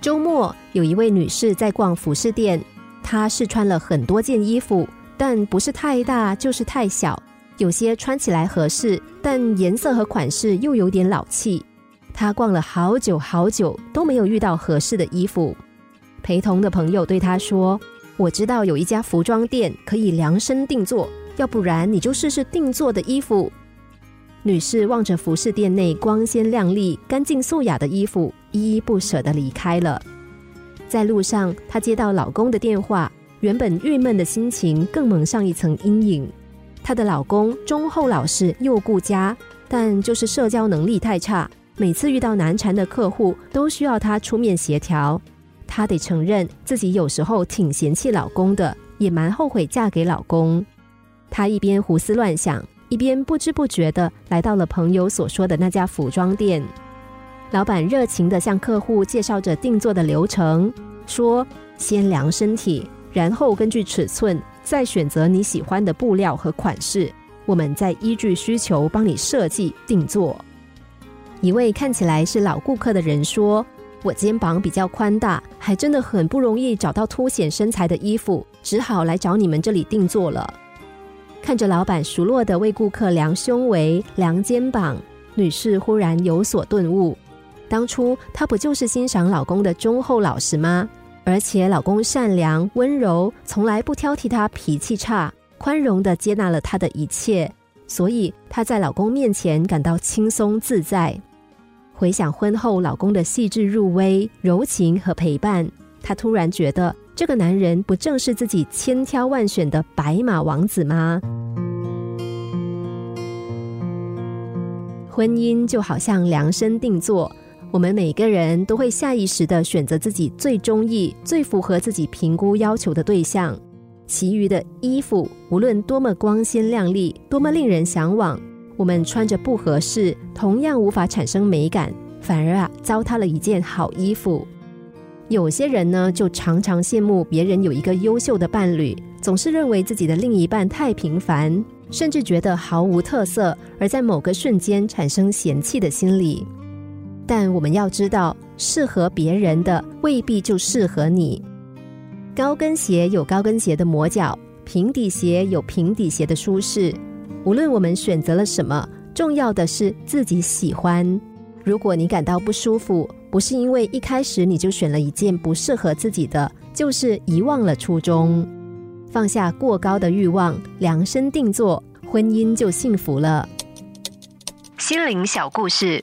周末有一位女士在逛服饰店，她试穿了很多件衣服，但不是太大就是太小，有些穿起来合适，但颜色和款式又有点老气。她逛了好久好久都没有遇到合适的衣服。陪同的朋友对她说：“我知道有一家服装店可以量身定做，要不然你就试试定做的衣服。”女士望着服饰店内光鲜亮丽、干净素雅的衣服，依依不舍地离开了。在路上，她接到老公的电话，原本郁闷的心情更蒙上一层阴影。她的老公忠厚老实又顾家，但就是社交能力太差，每次遇到难缠的客户，都需要他出面协调。她得承认自己有时候挺嫌弃老公的，也蛮后悔嫁给老公。她一边胡思乱想。一边不知不觉的来到了朋友所说的那家服装店，老板热情的向客户介绍着定做的流程，说：先量身体，然后根据尺寸再选择你喜欢的布料和款式，我们再依据需求帮你设计定做。一位看起来是老顾客的人说：“我肩膀比较宽大，还真的很不容易找到凸显身材的衣服，只好来找你们这里定做了。”看着老板熟络的为顾客量胸围、量肩膀，女士忽然有所顿悟：当初她不就是欣赏老公的忠厚老实吗？而且老公善良温柔，从来不挑剔她脾气差，宽容的接纳了她的一切，所以她在老公面前感到轻松自在。回想婚后老公的细致入微、柔情和陪伴，她突然觉得。这个男人不正是自己千挑万选的白马王子吗？婚姻就好像量身定做，我们每个人都会下意识的选择自己最中意、最符合自己评估要求的对象。其余的衣服，无论多么光鲜亮丽，多么令人向往，我们穿着不合适，同样无法产生美感，反而啊，糟蹋了一件好衣服。有些人呢，就常常羡慕别人有一个优秀的伴侣，总是认为自己的另一半太平凡，甚至觉得毫无特色，而在某个瞬间产生嫌弃的心理。但我们要知道，适合别人的未必就适合你。高跟鞋有高跟鞋的磨脚，平底鞋有平底鞋的舒适。无论我们选择了什么，重要的是自己喜欢。如果你感到不舒服，不是因为一开始你就选了一件不适合自己的，就是遗忘了初衷。放下过高的欲望，量身定做，婚姻就幸福了。心灵小故事，